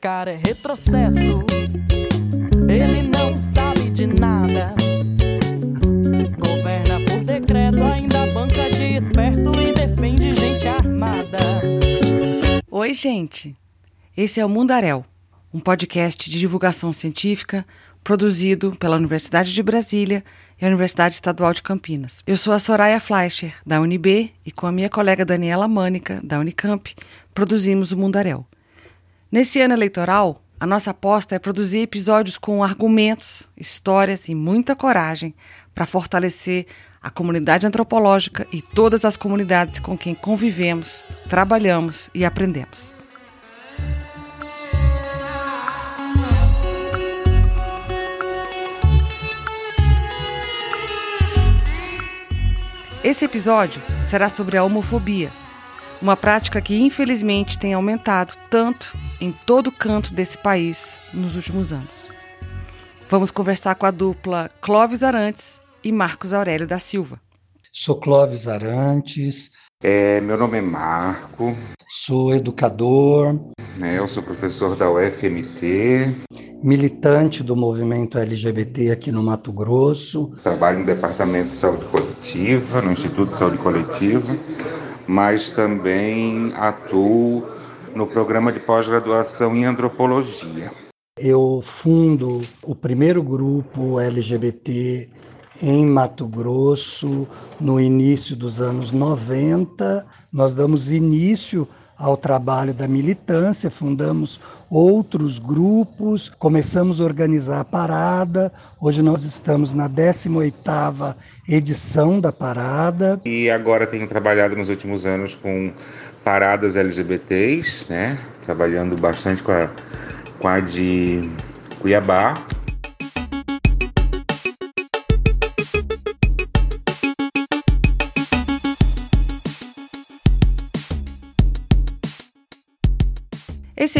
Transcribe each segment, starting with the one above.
Cara é retrocesso. Ele não sabe de nada. Governa por decreto, ainda banca de esperto e defende gente armada. Oi, gente. Esse é o Mundaréu, um podcast de divulgação científica produzido pela Universidade de Brasília e a Universidade Estadual de Campinas. Eu sou a Soraya Fleischer, da UNB, e com a minha colega Daniela Mânica, da Unicamp, produzimos o Mundaréu. Nesse ano eleitoral, a nossa aposta é produzir episódios com argumentos, histórias e muita coragem para fortalecer a comunidade antropológica e todas as comunidades com quem convivemos, trabalhamos e aprendemos. Esse episódio será sobre a homofobia, uma prática que infelizmente tem aumentado tanto em todo canto desse país nos últimos anos. Vamos conversar com a dupla Clóvis Arantes e Marcos Aurélio da Silva. Sou Clóvis Arantes. É, meu nome é Marco. Sou educador. É, eu sou professor da UFMT. Militante do movimento LGBT aqui no Mato Grosso. Trabalho no Departamento de Saúde Coletiva, no Instituto de Saúde Coletiva, mas também atuo no programa de pós-graduação em antropologia. Eu fundo o primeiro grupo LGBT em Mato Grosso no início dos anos 90. Nós damos início ao trabalho da militância, fundamos outros grupos, começamos a organizar a parada. Hoje nós estamos na 18ª edição da parada. E agora tenho trabalhado nos últimos anos com paradas LGBTs, né? Trabalhando bastante com a, com a de Cuiabá,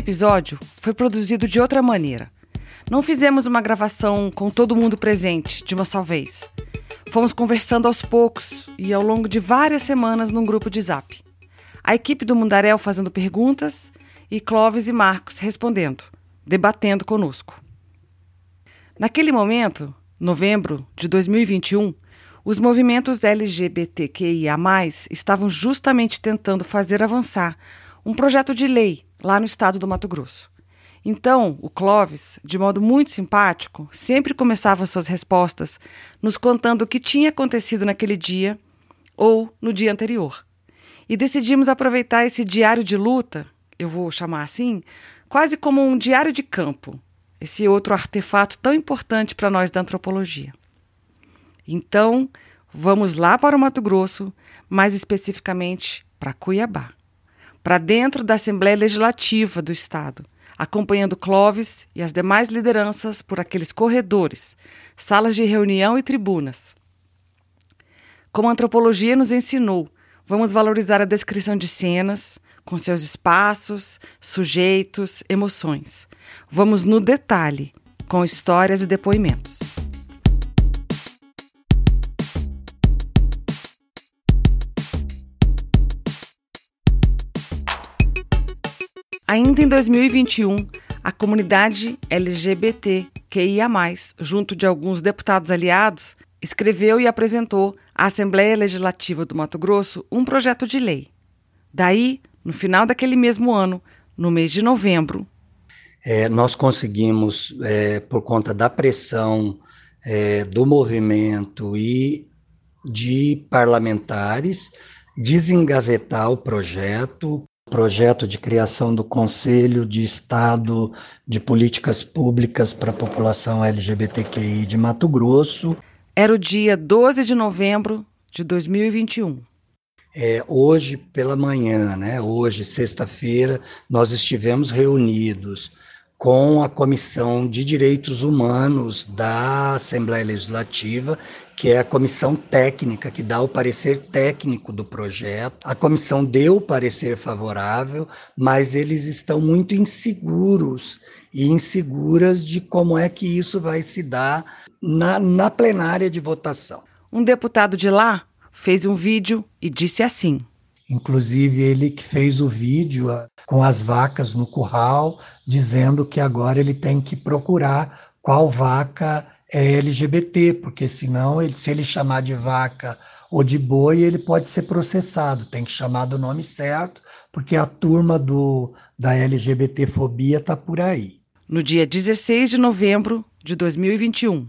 episódio foi produzido de outra maneira. Não fizemos uma gravação com todo mundo presente de uma só vez. Fomos conversando aos poucos e ao longo de várias semanas num grupo de zap. A equipe do Mundaréu fazendo perguntas e Clóvis e Marcos respondendo, debatendo conosco. Naquele momento, novembro de 2021, os movimentos LGBTQIA, estavam justamente tentando fazer avançar um projeto de lei lá no estado do Mato Grosso. Então, o Clóvis, de modo muito simpático, sempre começava suas respostas nos contando o que tinha acontecido naquele dia ou no dia anterior. E decidimos aproveitar esse diário de luta, eu vou chamar assim, quase como um diário de campo, esse outro artefato tão importante para nós da antropologia. Então, vamos lá para o Mato Grosso, mais especificamente para Cuiabá para dentro da Assembleia Legislativa do Estado, acompanhando Clóvis e as demais lideranças por aqueles corredores, salas de reunião e tribunas. Como a antropologia nos ensinou, vamos valorizar a descrição de cenas, com seus espaços, sujeitos, emoções. Vamos no detalhe, com histórias e depoimentos. Ainda em 2021, a comunidade LGBTQIA, junto de alguns deputados aliados, escreveu e apresentou à Assembleia Legislativa do Mato Grosso um projeto de lei. Daí, no final daquele mesmo ano, no mês de novembro, é, nós conseguimos, é, por conta da pressão é, do movimento e de parlamentares, desengavetar o projeto, projeto de criação do Conselho de Estado de Políticas Públicas para a População LGBTQI de Mato Grosso. Era o dia 12 de novembro de 2021. É, hoje pela manhã, né, hoje, sexta-feira, nós estivemos reunidos com a Comissão de Direitos Humanos da Assembleia Legislativa, que é a comissão técnica que dá o parecer técnico do projeto. A comissão deu o parecer favorável, mas eles estão muito inseguros e inseguras de como é que isso vai se dar na, na plenária de votação. Um deputado de lá fez um vídeo e disse assim: Inclusive, ele que fez o vídeo ah, com as vacas no curral, dizendo que agora ele tem que procurar qual vaca é LGBT, porque senão, ele, se ele chamar de vaca ou de boi, ele pode ser processado. Tem que chamar do nome certo, porque a turma do, da LGBTfobia está por aí. No dia 16 de novembro de 2021.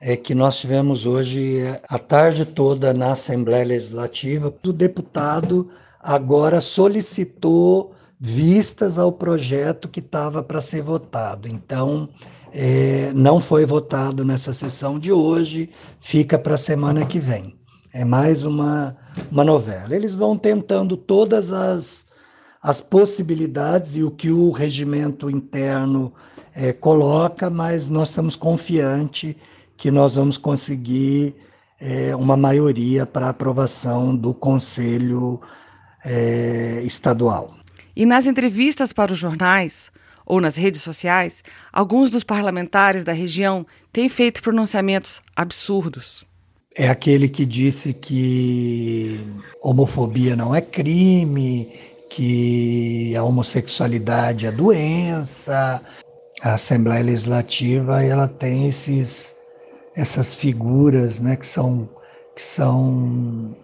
É que nós tivemos hoje a tarde toda na Assembleia Legislativa. O deputado agora solicitou vistas ao projeto que estava para ser votado. Então, é, não foi votado nessa sessão de hoje, fica para a semana que vem. É mais uma, uma novela. Eles vão tentando todas as, as possibilidades e o que o regimento interno é, coloca, mas nós estamos confiantes que nós vamos conseguir é, uma maioria para aprovação do Conselho é, Estadual. E nas entrevistas para os jornais ou nas redes sociais, alguns dos parlamentares da região têm feito pronunciamentos absurdos. É aquele que disse que homofobia não é crime, que a homossexualidade é doença. A Assembleia Legislativa ela tem esses essas figuras, né, que são que são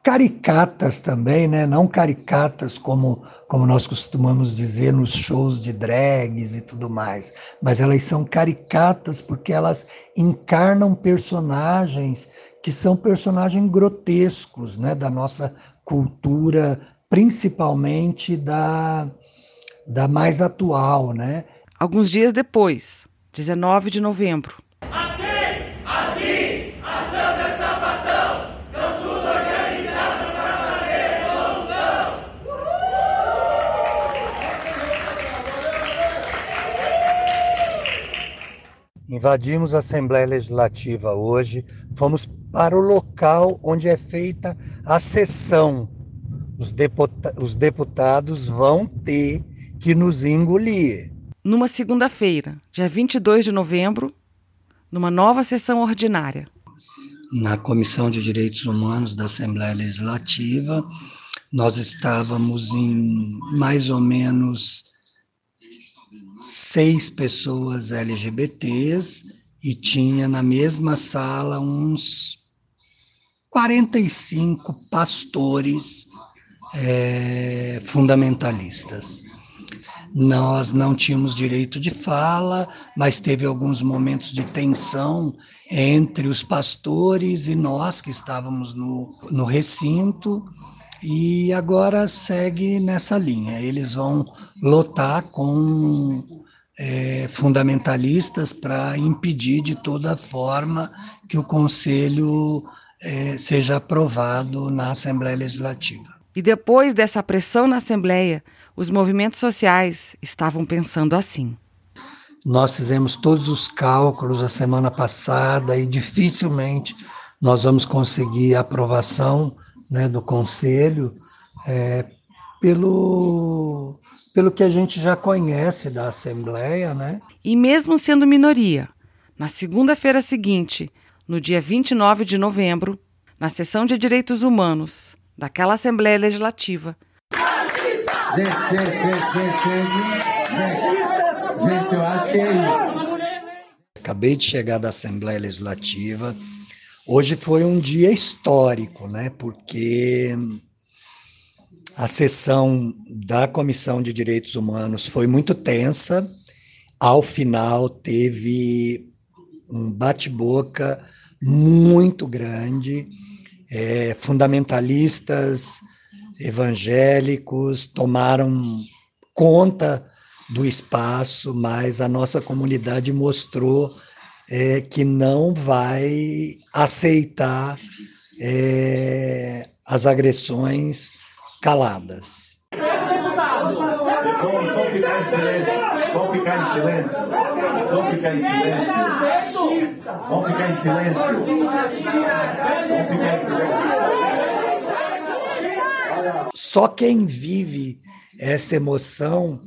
caricatas também, né? Não caricatas como como nós costumamos dizer nos shows de drags e tudo mais, mas elas são caricatas porque elas encarnam personagens que são personagens grotescos, né, da nossa cultura, principalmente da da mais atual, né? Alguns dias depois, 19 de novembro, Invadimos a Assembleia Legislativa hoje, fomos para o local onde é feita a sessão. Os, deputa os deputados vão ter que nos engolir. Numa segunda-feira, dia 22 de novembro, numa nova sessão ordinária. Na Comissão de Direitos Humanos da Assembleia Legislativa, nós estávamos em mais ou menos seis pessoas LGBTs e tinha na mesma sala uns 45 pastores é, fundamentalistas. Nós não tínhamos direito de fala, mas teve alguns momentos de tensão entre os pastores e nós que estávamos no, no recinto, e agora segue nessa linha. Eles vão lotar com é, fundamentalistas para impedir de toda forma que o Conselho é, seja aprovado na Assembleia Legislativa. E depois dessa pressão na Assembleia, os movimentos sociais estavam pensando assim. Nós fizemos todos os cálculos a semana passada e dificilmente nós vamos conseguir a aprovação né, do Conselho é, pelo, pelo que a gente já conhece da Assembleia. Né? E mesmo sendo minoria, na segunda-feira seguinte, no dia 29 de novembro, na sessão de Direitos Humanos daquela Assembleia Legislativa. Gente, gente, gente, gente, gente, eu acho que é isso. Acabei de chegar da Assembleia Legislativa Hoje foi um dia histórico, né? Porque a sessão da Comissão de Direitos Humanos foi muito tensa. Ao final, teve um bate-boca muito grande. É, fundamentalistas evangélicos tomaram conta do espaço, mas a nossa comunidade mostrou é, que não vai aceitar é, as agressões caladas. Só quem vive essa emoção,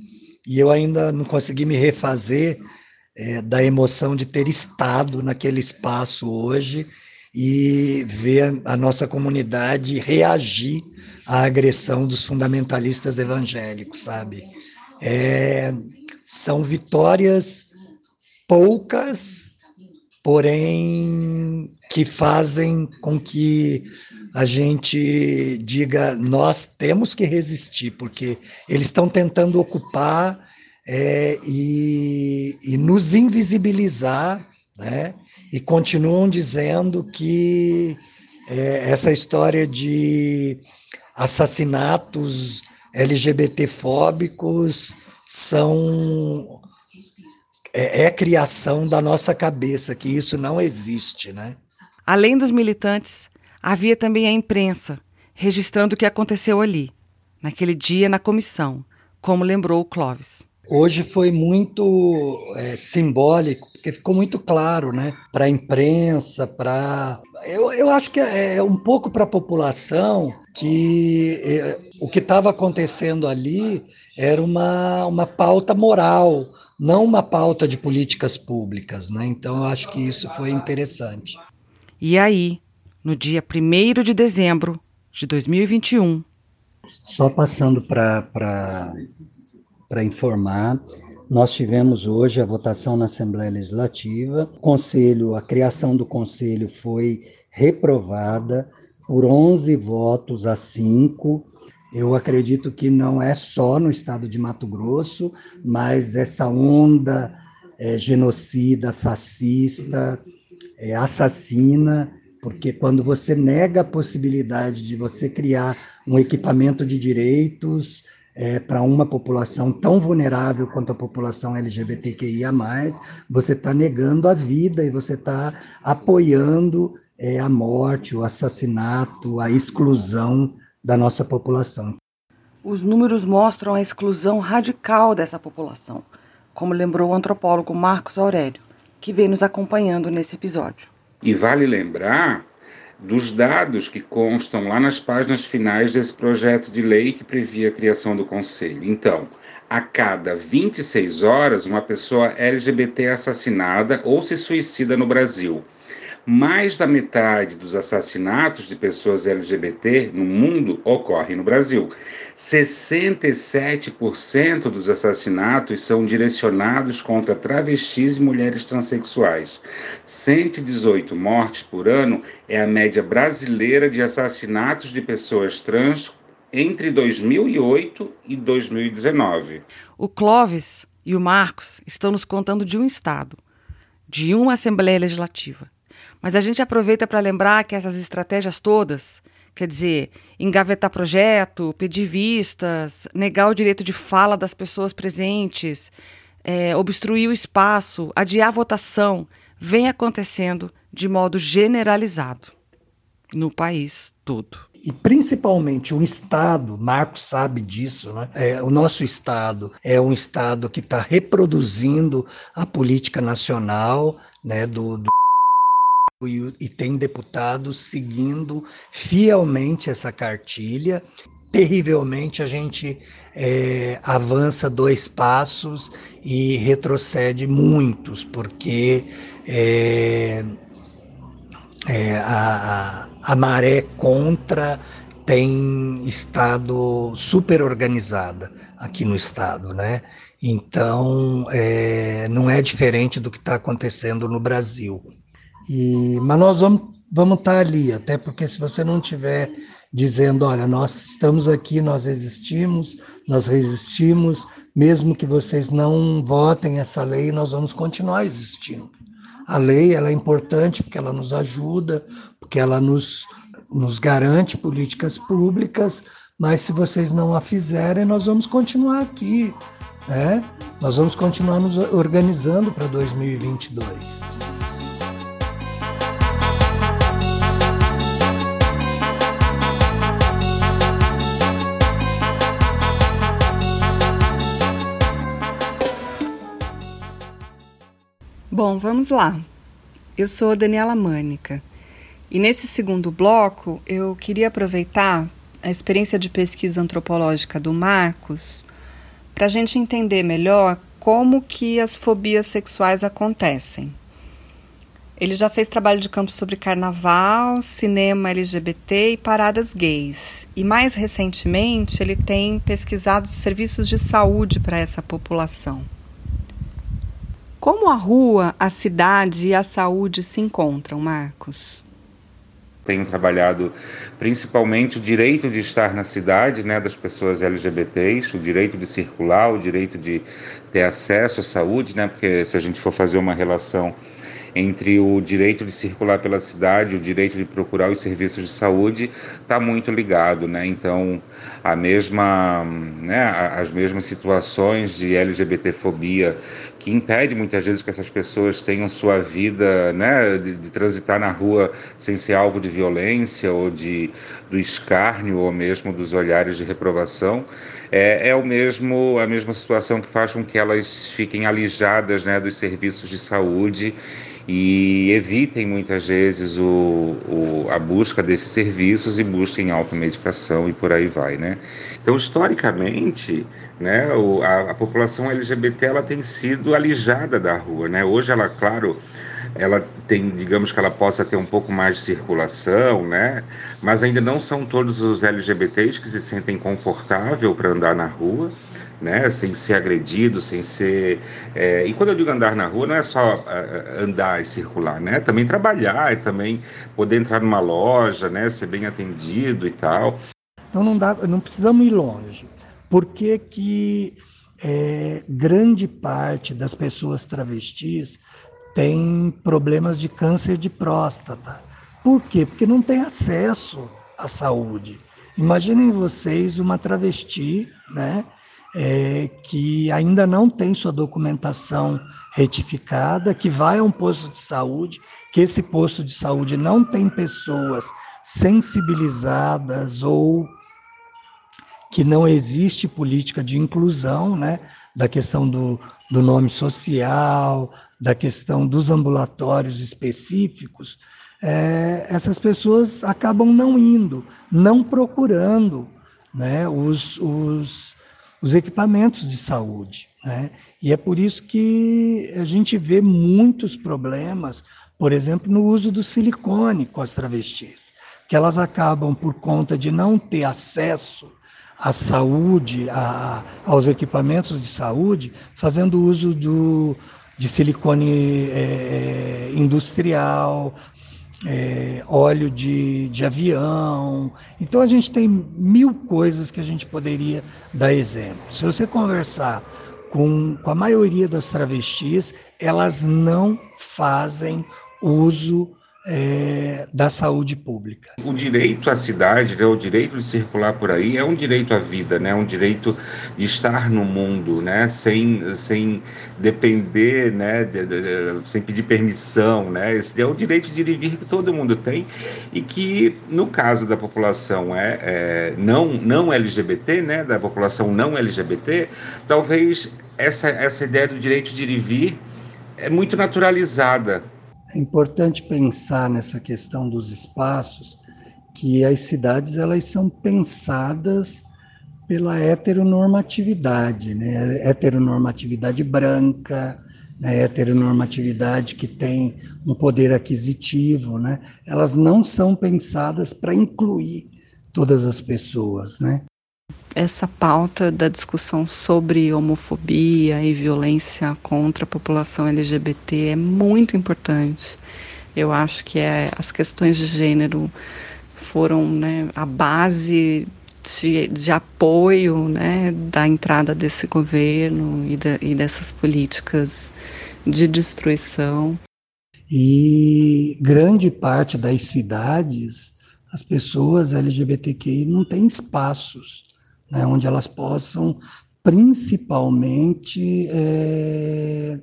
e eu ainda não consegui me refazer é, da emoção de ter estado naquele espaço hoje e ver a nossa comunidade reagir a agressão dos fundamentalistas evangélicos, sabe? É, são vitórias poucas, porém que fazem com que a gente diga nós temos que resistir, porque eles estão tentando ocupar é, e, e, nos invisibilizar, né? e continuam dizendo que é, essa história de assassinatos LGBTfóbicos são é, é criação da nossa cabeça, que isso não existe, né? Além dos militantes, havia também a imprensa, registrando o que aconteceu ali, naquele dia na comissão, como lembrou o Clóvis. Hoje foi muito é, simbólico, porque ficou muito claro, né? Para a imprensa, para. Eu, eu acho que é, é um pouco para a população que é, o que estava acontecendo ali era uma, uma pauta moral, não uma pauta de políticas públicas, né? Então eu acho que isso foi interessante. E aí, no dia 1 de dezembro de 2021. Só passando para informar, nós tivemos hoje a votação na Assembleia Legislativa. O conselho, a criação do conselho foi reprovada por 11 votos a 5 eu acredito que não é só no estado de Mato Grosso, mas essa onda é, genocida, fascista, é, assassina, porque quando você nega a possibilidade de você criar um equipamento de direitos é, para uma população tão vulnerável quanto a população LGBTQIA, você está negando a vida e você está apoiando é, a morte, o assassinato, a exclusão da nossa população. Os números mostram a exclusão radical dessa população, como lembrou o antropólogo Marcos Aurélio, que vem nos acompanhando nesse episódio. E vale lembrar dos dados que constam lá nas páginas finais desse projeto de lei que previa a criação do conselho. Então, a cada 26 horas, uma pessoa LGBT é assassinada ou se suicida no Brasil mais da metade dos assassinatos de pessoas LGBT no mundo ocorrem no Brasil. 67% dos assassinatos são direcionados contra travestis e mulheres transexuais. 118 mortes por ano é a média brasileira de assassinatos de pessoas trans entre 2008 e 2019. O Clóvis e o Marcos estão nos contando de um estado, de uma Assembleia Legislativa. Mas a gente aproveita para lembrar que essas estratégias todas, quer dizer, engavetar projeto, pedir vistas, negar o direito de fala das pessoas presentes, é, obstruir o espaço, adiar a votação, vem acontecendo de modo generalizado no país todo e principalmente o Estado, Marcos sabe disso, né? É, o nosso Estado é um Estado que está reproduzindo a política nacional né, do, do e, e tem deputados seguindo fielmente essa cartilha. Terrivelmente a gente é, avança dois passos e retrocede muitos, porque é, é, a, a, a maré contra tem estado super organizada aqui no estado, né? Então, é, não é diferente do que está acontecendo no Brasil. E, mas nós vamos, vamos estar tá ali, até porque se você não tiver dizendo, olha, nós estamos aqui, nós existimos, nós resistimos, mesmo que vocês não votem essa lei, nós vamos continuar existindo. A lei ela é importante porque ela nos ajuda, porque ela nos, nos garante políticas públicas, mas se vocês não a fizerem, nós vamos continuar aqui. Né? Nós vamos continuar nos organizando para 2022. Bom, vamos lá. Eu sou Daniela Mânica e nesse segundo bloco eu queria aproveitar a experiência de pesquisa antropológica do Marcos para a gente entender melhor como que as fobias sexuais acontecem. Ele já fez trabalho de campo sobre carnaval, cinema LGBT e paradas gays. E mais recentemente, ele tem pesquisado serviços de saúde para essa população. Como a rua, a cidade e a saúde se encontram, Marcos? tenho trabalhado principalmente o direito de estar na cidade, né, das pessoas LGBTs, o direito de circular, o direito de ter acesso à saúde, né, porque se a gente for fazer uma relação entre o direito de circular pela cidade, o direito de procurar os serviços de saúde, está muito ligado, né? Então, a mesma, né, as mesmas situações de LGBTfobia que impede muitas vezes que essas pessoas tenham sua vida, né, de, de transitar na rua sem ser alvo de violência ou de do escárnio ou mesmo dos olhares de reprovação, é, é o mesmo a mesma situação que faz com que elas fiquem alijadas, né, dos serviços de saúde e evitem muitas vezes o, o, a busca desses serviços e busquem automedicação e por aí vai, né? Então, historicamente, né, o, a, a, população LGBT ela tem sido alijada da rua, né? Hoje ela, claro, ela tem, digamos que ela possa ter um pouco mais de circulação, né? Mas ainda não são todos os LGBTs que se sentem confortável para andar na rua né? Sem ser agredido, sem ser. É... e quando eu digo andar na rua, não é só andar e circular, né? Também trabalhar, e também poder entrar numa loja, né? Ser bem atendido e tal. Então não dá, não precisamos ir longe. Por que, que é, grande parte das pessoas travestis tem problemas de câncer de próstata? Por quê? Porque não tem acesso à saúde. Imaginem vocês uma travesti, né? é, que ainda não tem sua documentação retificada, que vai a um posto de saúde, que esse posto de saúde não tem pessoas sensibilizadas ou que não existe política de inclusão, né, da questão do, do nome social, da questão dos ambulatórios específicos, é, essas pessoas acabam não indo, não procurando né, os, os, os equipamentos de saúde. Né? E é por isso que a gente vê muitos problemas, por exemplo, no uso do silicone com as travestis, que elas acabam, por conta de não ter acesso à saúde, a, aos equipamentos de saúde, fazendo uso do, de silicone é, industrial, é, óleo de, de avião. Então a gente tem mil coisas que a gente poderia dar exemplo. Se você conversar com, com a maioria das travestis, elas não fazem uso é, da saúde pública. O direito à cidade, né, o direito de circular por aí é um direito à vida, né, um direito de estar no mundo, né, sem, sem depender, né, de, de, sem pedir permissão, né, esse é o direito de ir e vir que todo mundo tem e que no caso da população é, é não não LGBT, né, da população não LGBT, talvez essa essa ideia do direito de ir e vir é muito naturalizada é importante pensar nessa questão dos espaços, que as cidades elas são pensadas pela heteronormatividade, né? heteronormatividade branca, né? heteronormatividade que tem um poder aquisitivo, né? elas não são pensadas para incluir todas as pessoas, né? Essa pauta da discussão sobre homofobia e violência contra a população LGBT é muito importante. Eu acho que é, as questões de gênero foram né, a base de, de, apoio né, da entrada desse governo e, e dessas políticas de destruição. E grande parte das cidades, as pessoas LGBTQI não têm espaços né, onde elas possam principalmente é,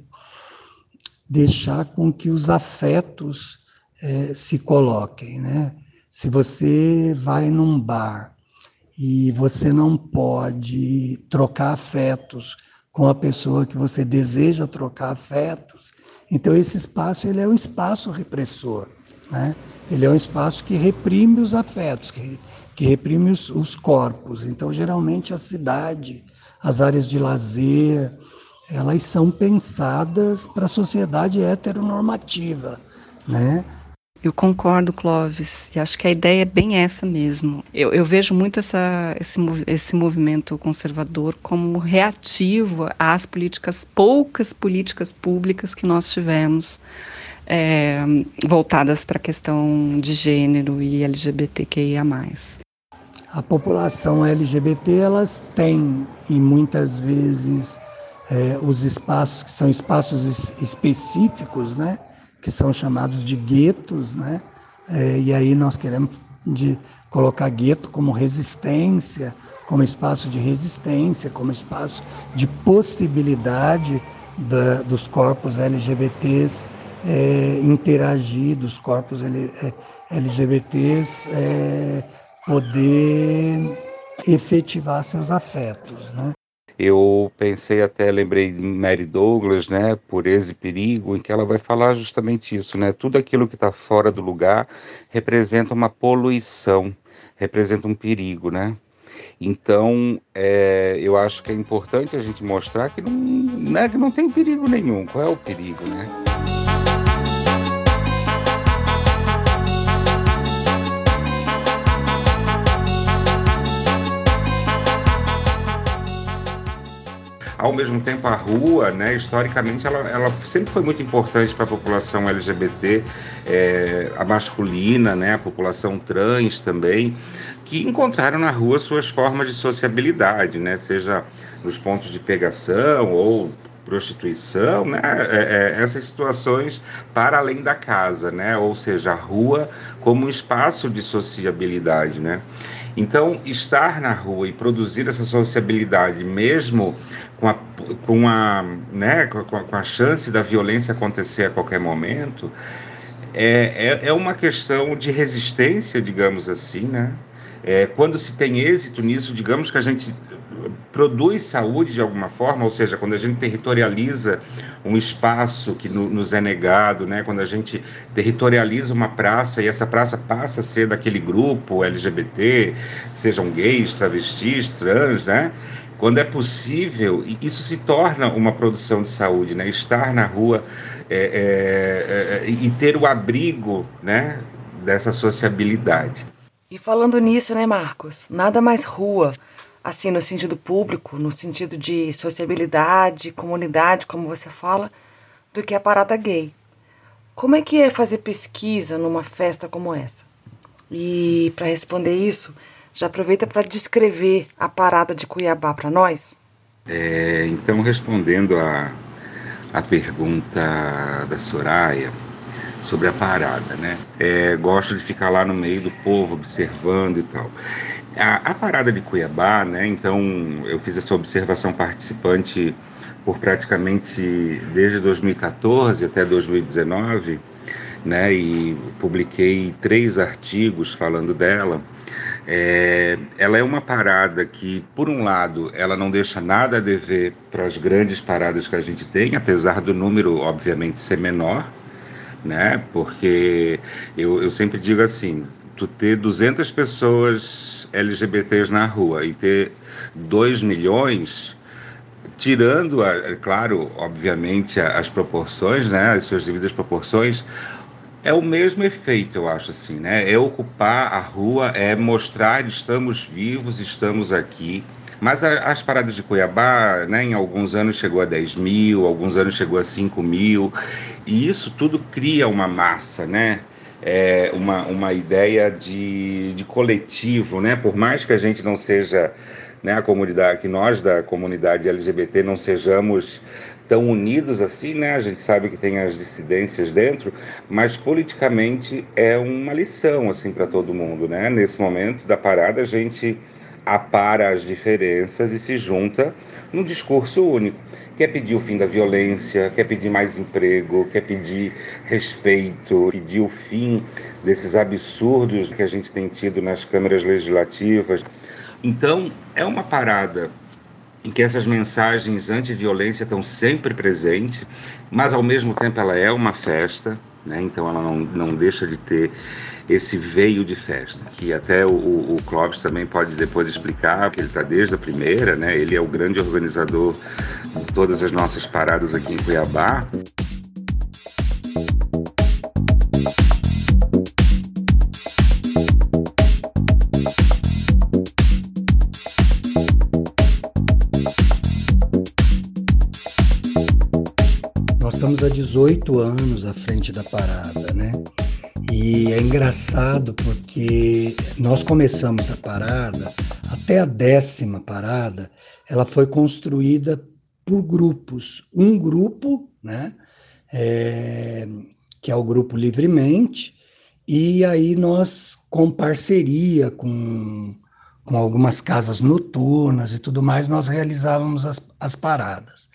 deixar com que os afetos é, se coloquem. Né? Se você vai num bar e você não pode trocar afetos com a pessoa que você deseja trocar afetos, então esse espaço ele é um espaço repressor. Né? Ele é um espaço que reprime os afetos, que que reprime os, os corpos. Então, geralmente, a cidade, as áreas de lazer, elas são pensadas para a sociedade heteronormativa, né? Eu concordo, Clóvis, e acho que a ideia é bem essa mesmo. Eu, eu vejo muito essa, esse, esse movimento conservador como reativo às políticas, poucas políticas públicas que nós tivemos é, voltadas para a questão de gênero e LGBTQIA. A população LGBT elas têm e muitas vezes é, os espaços que são espaços específicos, né? que são chamados de guetos, né? É, e aí nós queremos de colocar gueto como resistência, como espaço de resistência, como espaço de possibilidade da, dos corpos LGBTs é, interagir, dos corpos LGBTs é, poder efetivar seus afetos, né? Eu pensei até, lembrei de Mary Douglas, né, Pureza e Perigo, em que ela vai falar justamente isso, né? Tudo aquilo que está fora do lugar representa uma poluição, representa um perigo, né? Então, é, eu acho que é importante a gente mostrar que não, né, que não tem perigo nenhum. Qual é o perigo, né? Ao mesmo tempo, a rua, né, historicamente, ela, ela sempre foi muito importante para a população LGBT, é, a masculina, né, a população trans também, que encontraram na rua suas formas de sociabilidade, né, seja nos pontos de pegação ou prostituição, né? É, é, essas situações para além da casa, né? Ou seja, a rua como um espaço de sociabilidade, né? Então, estar na rua e produzir essa sociabilidade, mesmo com a, com a, né, com a, com a chance da violência acontecer a qualquer momento, é, é, é uma questão de resistência, digamos assim, né? É, quando se tem êxito nisso, digamos que a gente produz saúde de alguma forma, ou seja, quando a gente territorializa um espaço que no, nos é negado, né? quando a gente territorializa uma praça e essa praça passa a ser daquele grupo LGBT, sejam gays, travestis, trans, né? quando é possível, isso se torna uma produção de saúde, né? estar na rua é, é, é, e ter o abrigo né? dessa sociabilidade. E falando nisso, né, Marcos? Nada mais rua assim, no sentido público, no sentido de sociabilidade, comunidade, como você fala, do que a parada gay. Como é que é fazer pesquisa numa festa como essa? E para responder isso, já aproveita para descrever a parada de Cuiabá para nós. É, então, respondendo a, a pergunta da Soraya sobre a parada, né? É, gosto de ficar lá no meio do povo, observando e tal. A, a, parada de Cuiabá, né? Então eu fiz essa observação participante por praticamente desde 2014 até 2019, né? E publiquei três artigos falando dela. É, ela é uma parada que, por um lado, ela não deixa nada a dever para as grandes paradas que a gente tem, apesar do número, obviamente, ser menor, né? Porque eu, eu sempre digo assim, tu ter 200 pessoas LGBTs na rua e ter 2 milhões, tirando, a, é claro, obviamente, as proporções, né, as suas devidas proporções, é o mesmo efeito, eu acho assim, né? É ocupar a rua, é mostrar estamos vivos, estamos aqui. Mas a, as paradas de Cuiabá, né, em alguns anos chegou a 10 mil, alguns anos chegou a 5 mil, e isso tudo cria uma massa, né? É, uma, uma ideia de, de coletivo, né? Por mais que a gente não seja, né, a comunidade, que nós da comunidade LGBT não sejamos tão unidos assim, né? A gente sabe que tem as dissidências dentro, mas politicamente é uma lição assim para todo mundo, né? Nesse momento da parada a gente apara as diferenças e se junta num discurso único quer pedir o fim da violência, quer pedir mais emprego, quer pedir respeito, pedir o fim desses absurdos que a gente tem tido nas câmaras legislativas. Então, é uma parada em que essas mensagens anti-violência estão sempre presentes, mas ao mesmo tempo ela é uma festa, né? então ela não, não deixa de ter esse veio de festa, que até o, o Clóvis também pode depois explicar, que ele está desde a primeira, né? Ele é o grande organizador de todas as nossas paradas aqui em Cuiabá. Estamos há 18 anos à frente da parada, né? E é engraçado porque nós começamos a parada, até a décima parada, ela foi construída por grupos. Um grupo, né? É, que é o grupo Livremente, e aí nós, com parceria com, com algumas casas noturnas e tudo mais, nós realizávamos as, as paradas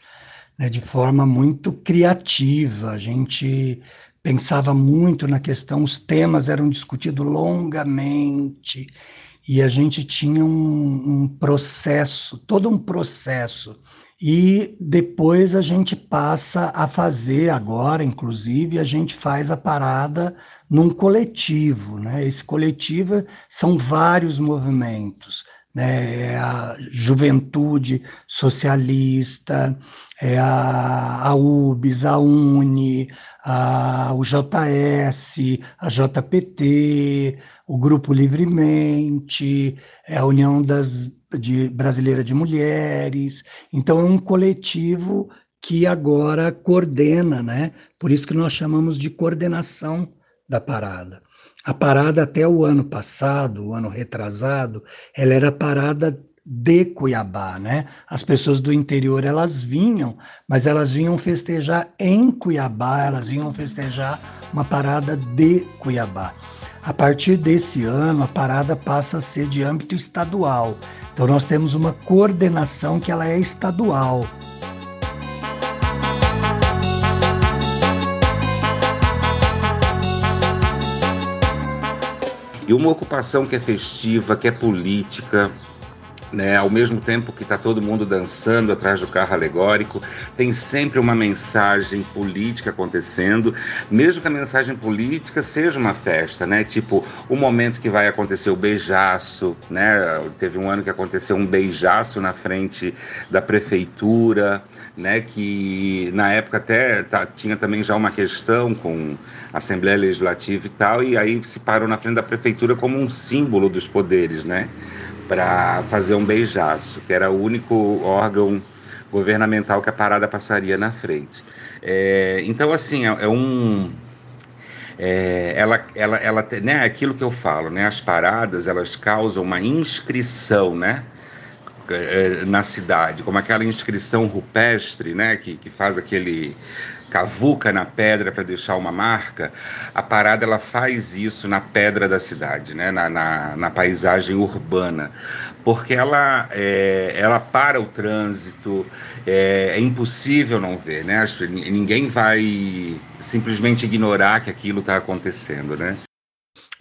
né, de forma muito criativa. A gente pensava muito na questão, os temas eram discutidos longamente e a gente tinha um, um processo, todo um processo e depois a gente passa a fazer agora, inclusive, a gente faz a parada num coletivo, né? Esse coletivo são vários movimentos, né? É a juventude socialista, é a, a UBS, a UNE, a, o JS, a JPT, o Grupo Livremente, é a União das de Brasileira de Mulheres. Então, é um coletivo que agora coordena, né? Por isso que nós chamamos de coordenação da parada. A parada até o ano passado, o ano retrasado, ela era parada de Cuiabá, né? As pessoas do interior elas vinham, mas elas vinham festejar em Cuiabá, elas vinham festejar uma parada de Cuiabá. A partir desse ano, a parada passa a ser de âmbito estadual. Então nós temos uma coordenação que ela é estadual. E uma ocupação que é festiva, que é política, né? Ao mesmo tempo que está todo mundo dançando atrás do carro alegórico, tem sempre uma mensagem política acontecendo, mesmo que a mensagem política seja uma festa, né? Tipo, o momento que vai acontecer o beijaço, né? Teve um ano que aconteceu um beijaço na frente da prefeitura, né? Que na época até tá, tinha também já uma questão com a Assembleia Legislativa e tal, e aí se parou na frente da prefeitura como um símbolo dos poderes, né? Para fazer um beijaço, que era o único órgão governamental que a parada passaria na frente. É, então, assim, é, é um. É, ela, ela, ela, né, aquilo que eu falo, né, as paradas elas causam uma inscrição, né, é, na cidade, como aquela inscrição rupestre, né, que, que faz aquele cavuca na pedra para deixar uma marca, a parada ela faz isso na pedra da cidade, né? na, na, na paisagem urbana, porque ela, é, ela para o trânsito, é, é, impossível não ver, né? ninguém vai simplesmente ignorar que aquilo está acontecendo. Né?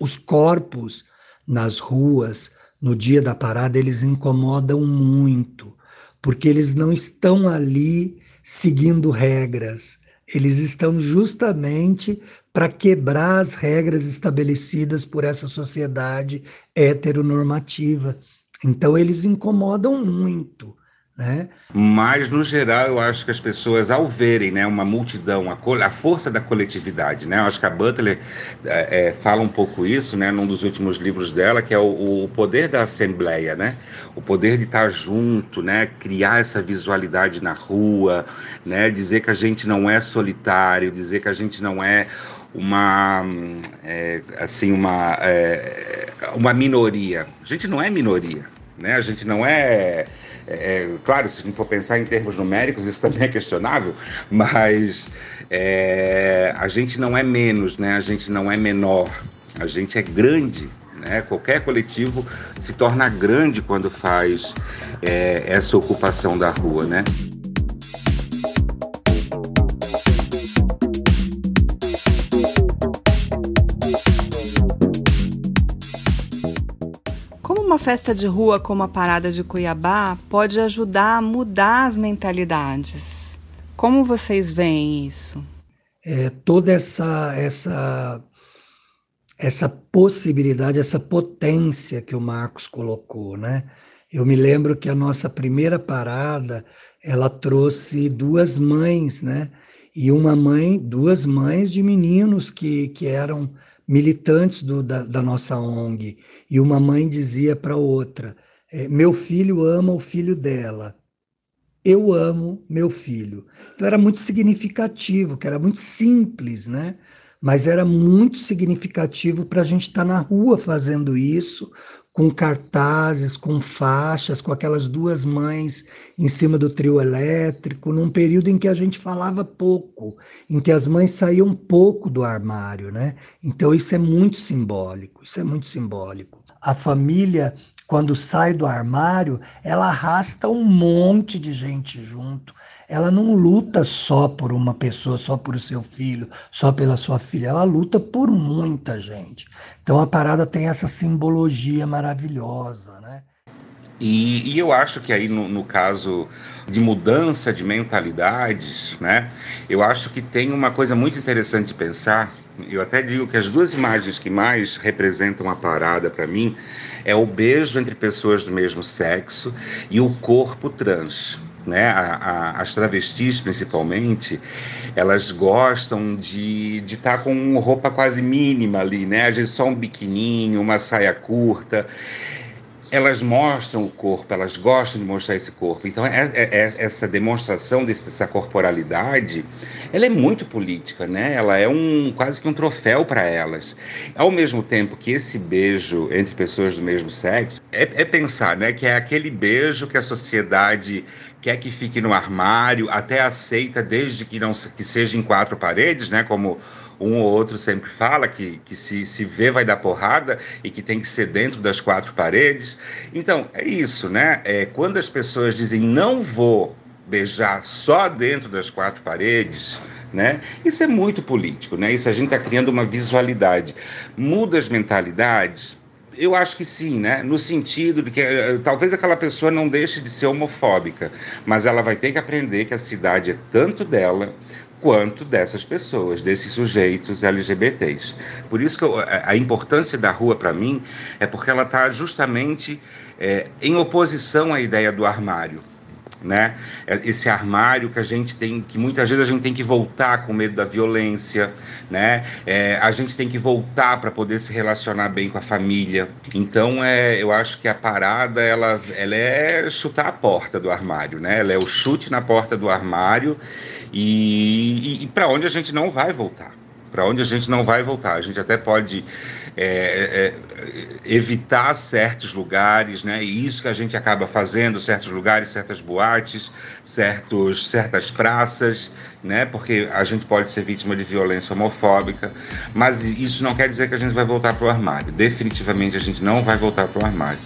Os corpos nas ruas, no dia da parada, eles incomodam muito, porque eles não estão ali seguindo regras eles estão justamente para quebrar as regras estabelecidas por essa sociedade heteronormativa. Então, eles incomodam muito. Né? Mas, no geral, eu acho que as pessoas, ao verem né, uma multidão, a, a força da coletividade, né? eu acho que a Butler é, é, fala um pouco isso né, num dos últimos livros dela, que é o, o, poder da assembleia, né? o poder de estar junto, né? criar essa visualidade na rua, né? dizer que a gente não é solitário, dizer que a gente não é uma é, assim uma é, uma minoria a gente não é minoria né a gente não é é, é, claro, se a gente for pensar em termos numéricos, isso também é questionável, mas é, a gente não é menos, né? a gente não é menor, a gente é grande. Né? Qualquer coletivo se torna grande quando faz é, essa ocupação da rua. Né? Festa de rua como a Parada de Cuiabá pode ajudar a mudar as mentalidades? Como vocês veem isso? É, toda essa, essa, essa possibilidade, essa potência que o Marcos colocou, né? Eu me lembro que a nossa primeira parada, ela trouxe duas mães, né? E uma mãe, duas mães de meninos que, que eram militantes do, da, da, nossa ONG, e uma mãe dizia para outra: é, Meu filho ama o filho dela. eu amo meu filho. Então era muito significativo, que era muito simples, né? Mas era muito significativo para a gente estar tá na rua fazendo isso, com cartazes, com faixas, com aquelas duas mães em cima do trio elétrico, num período em que a gente falava pouco, em que as mães saíam pouco do armário, né? Então isso é muito simbólico, isso é muito simbólico. A família quando sai do armário, ela arrasta um monte de gente junto. Ela não luta só por uma pessoa, só por seu filho, só pela sua filha. Ela luta por muita gente. Então a parada tem essa simbologia maravilhosa, né? E, e, eu acho que aí no, no, caso de mudança de mentalidades, né, eu acho que tem uma coisa muito interessante de pensar. Eu até digo que as duas imagens que mais representam a parada para mim é o beijo entre pessoas do mesmo sexo e o corpo trans. Né? A, a, as travestis, principalmente, elas gostam de estar tá com roupa quase mínima ali, né? Às vezes só um biquininho, uma saia curta elas mostram o corpo, elas gostam de mostrar esse corpo. Então, é, é, é, essa demonstração desse, dessa corporalidade, ela é muito política, né? Ela é um quase que um troféu para elas. Ao mesmo tempo que esse beijo entre pessoas do mesmo sexo é, é pensar, né, que é aquele beijo que a sociedade quer que fique no armário, até aceita desde que não que seja em quatro paredes, né? Como um ou outro sempre fala que, que se, se vê vai dar porrada e que tem que ser dentro das quatro paredes. Então, é isso, né? É, quando as pessoas dizem não vou beijar só dentro das quatro paredes, né? Isso é muito político, né? Isso a gente está criando uma visualidade. Muda as mentalidades, eu acho que sim, né? No sentido de que uh, talvez aquela pessoa não deixe de ser homofóbica, mas ela vai ter que aprender que a cidade é tanto dela quanto dessas pessoas, desses sujeitos LGBTs. Por isso que eu, a importância da rua para mim é porque ela está justamente é, em oposição à ideia do armário né? É, esse armário que a gente tem, que muitas vezes a gente tem que voltar com medo da violência, né? É, a gente tem que voltar para poder se relacionar bem com a família. Então, é, eu acho que a parada ela, ela é chutar a porta do armário, né? Ela é o chute na porta do armário e, e, e para onde a gente não vai voltar para onde a gente não vai voltar. A gente até pode é, é, evitar certos lugares, né? E isso que a gente acaba fazendo, certos lugares, certas boates, certos, certas praças, né? Porque a gente pode ser vítima de violência homofóbica, mas isso não quer dizer que a gente vai voltar para o armário. Definitivamente a gente não vai voltar para o armário.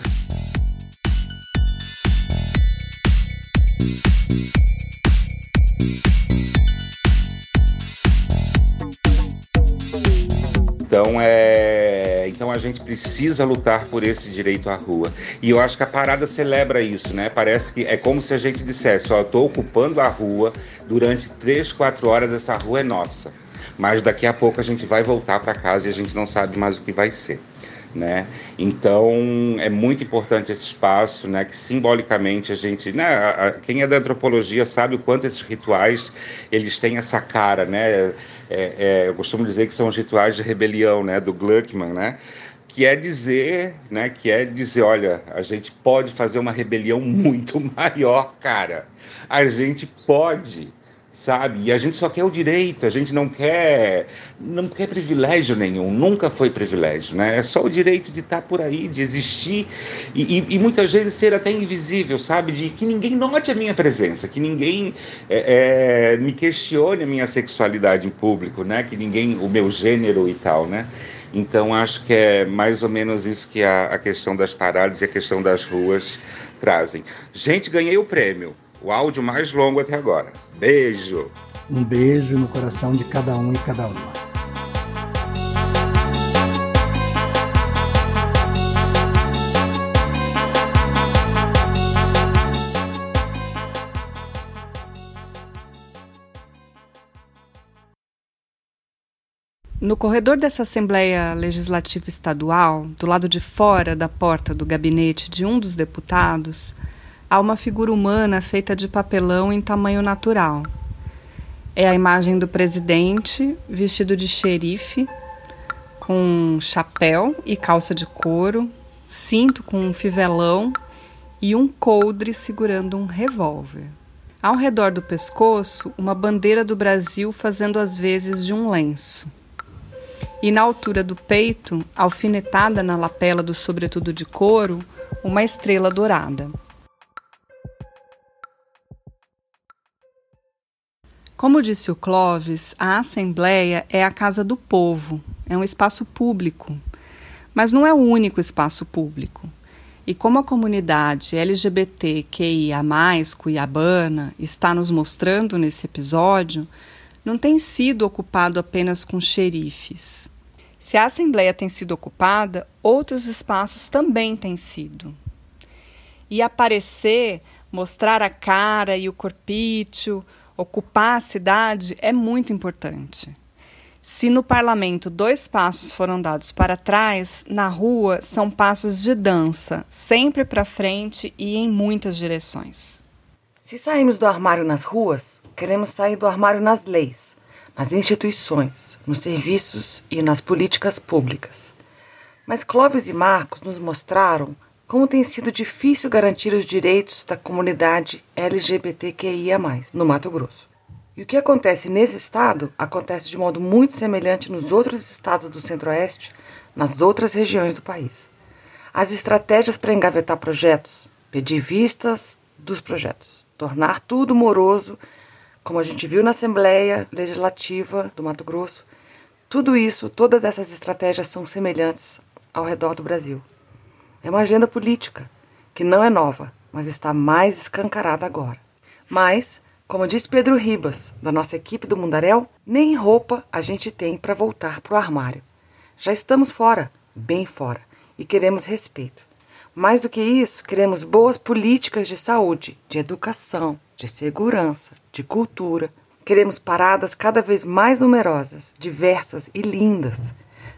A gente precisa lutar por esse direito à rua. E eu acho que a parada celebra isso, né? Parece que é como se a gente dissesse, ó, eu tô ocupando a rua durante três, quatro horas, essa rua é nossa. Mas daqui a pouco a gente vai voltar para casa e a gente não sabe mais o que vai ser. Né? Então é muito importante esse espaço, né? Que simbolicamente a gente, né? Quem é da antropologia sabe o quanto esses rituais eles têm essa cara, né? É, é, eu costumo dizer que são os rituais de rebelião, né, do Gluckman, né, que é dizer, né, que é dizer, olha, a gente pode fazer uma rebelião muito maior, cara. A gente pode sabe? E a gente só quer o direito, a gente não quer não quer privilégio nenhum, nunca foi privilégio, né? É só o direito de estar por aí, de existir e, e, e muitas vezes ser até invisível, sabe? De que ninguém note a minha presença, que ninguém é, é, me questione a minha sexualidade em público, né? Que ninguém, o meu gênero e tal, né? Então acho que é mais ou menos isso que a, a questão das paradas e a questão das ruas trazem. Gente, ganhei o prêmio o áudio mais longo até agora. Beijo! Um beijo no coração de cada um e cada uma. No corredor dessa Assembleia Legislativa Estadual, do lado de fora da porta do gabinete de um dos deputados, há uma figura humana feita de papelão em tamanho natural. É a imagem do presidente vestido de xerife, com chapéu e calça de couro, cinto com um fivelão e um coldre segurando um revólver. Ao redor do pescoço, uma bandeira do Brasil fazendo as vezes de um lenço. E na altura do peito, alfinetada na lapela do sobretudo de couro, uma estrela dourada. Como disse o Clóvis, a Assembleia é a casa do povo, é um espaço público. Mas não é o único espaço público. E como a comunidade LGBTQIA, cuiabana, está nos mostrando nesse episódio, não tem sido ocupado apenas com xerifes. Se a Assembleia tem sido ocupada, outros espaços também têm sido. E aparecer, mostrar a cara e o corpício, ocupar a cidade é muito importante. Se no parlamento dois passos foram dados para trás, na rua são passos de dança, sempre para frente e em muitas direções. Se saímos do armário nas ruas, queremos sair do armário nas leis, nas instituições, nos serviços e nas políticas públicas. Mas Clóvis e Marcos nos mostraram como tem sido difícil garantir os direitos da comunidade LGBTQIA, no Mato Grosso. E o que acontece nesse estado acontece de modo muito semelhante nos outros estados do Centro-Oeste, nas outras regiões do país. As estratégias para engavetar projetos, pedir vistas dos projetos, tornar tudo moroso, como a gente viu na Assembleia Legislativa do Mato Grosso, tudo isso, todas essas estratégias são semelhantes ao redor do Brasil. É uma agenda política que não é nova, mas está mais escancarada agora. Mas, como diz Pedro Ribas, da nossa equipe do Mundaréu, nem roupa a gente tem para voltar para o armário. Já estamos fora, bem fora, e queremos respeito. Mais do que isso, queremos boas políticas de saúde, de educação, de segurança, de cultura. Queremos paradas cada vez mais numerosas, diversas e lindas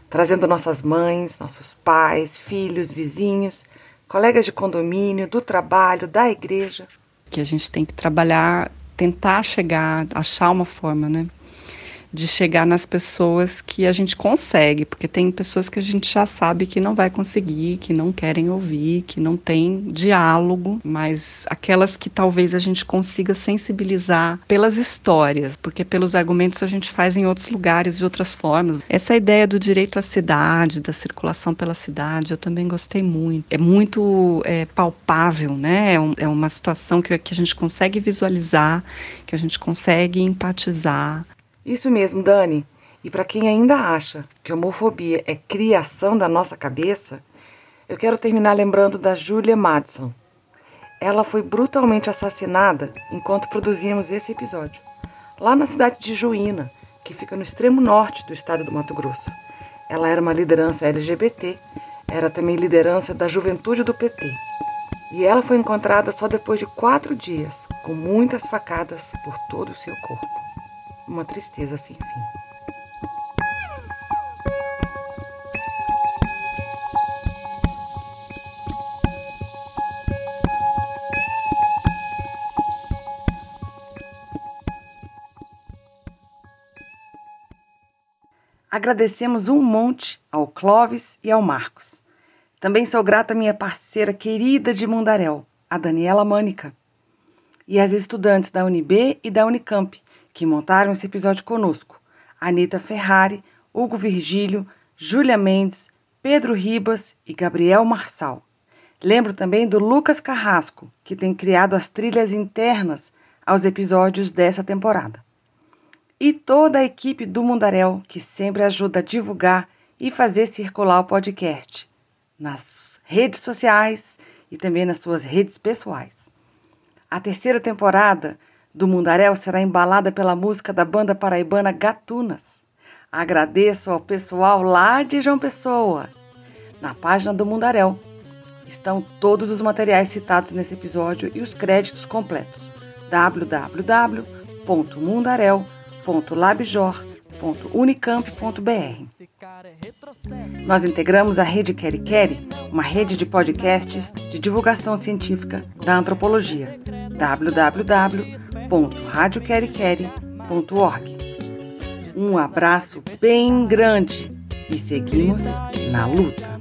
trazendo nossas mães, nossos pais, filhos, vizinhos, colegas de condomínio, do trabalho, da igreja. Que a gente tem que trabalhar, tentar chegar, achar uma forma, né? De chegar nas pessoas que a gente consegue, porque tem pessoas que a gente já sabe que não vai conseguir, que não querem ouvir, que não tem diálogo, mas aquelas que talvez a gente consiga sensibilizar pelas histórias, porque pelos argumentos a gente faz em outros lugares de outras formas. Essa ideia do direito à cidade, da circulação pela cidade, eu também gostei muito. É muito é, palpável, né? É, um, é uma situação que, que a gente consegue visualizar, que a gente consegue empatizar. Isso mesmo, Dani. E para quem ainda acha que homofobia é criação da nossa cabeça, eu quero terminar lembrando da Julia Madison. Ela foi brutalmente assassinada enquanto produzíamos esse episódio, lá na cidade de Juína, que fica no extremo norte do estado do Mato Grosso. Ela era uma liderança LGBT, era também liderança da juventude do PT. E ela foi encontrada só depois de quatro dias, com muitas facadas por todo o seu corpo uma tristeza sem fim. Agradecemos um monte ao Clóvis e ao Marcos. Também sou grata à minha parceira querida de Mundaréu, a Daniela Mânica, e às estudantes da UNB e da Unicamp, que montaram esse episódio conosco: Anita Ferrari, Hugo Virgílio, Júlia Mendes, Pedro Ribas e Gabriel Marçal. Lembro também do Lucas Carrasco, que tem criado as trilhas internas aos episódios dessa temporada. E toda a equipe do Mundaréu, que sempre ajuda a divulgar e fazer circular o podcast nas redes sociais e também nas suas redes pessoais. A terceira temporada do Mundaréu será embalada pela música da banda paraibana Gatunas. Agradeço ao pessoal lá de João Pessoa. Na página do Mundaréu estão todos os materiais citados nesse episódio e os créditos completos. www.mundaréu.labjor.unicamp.br Nós integramos a Rede Queri Queri, uma rede de podcasts de divulgação científica da antropologia. Www www.radioqueriqueri.org. Um abraço bem grande e seguimos na luta.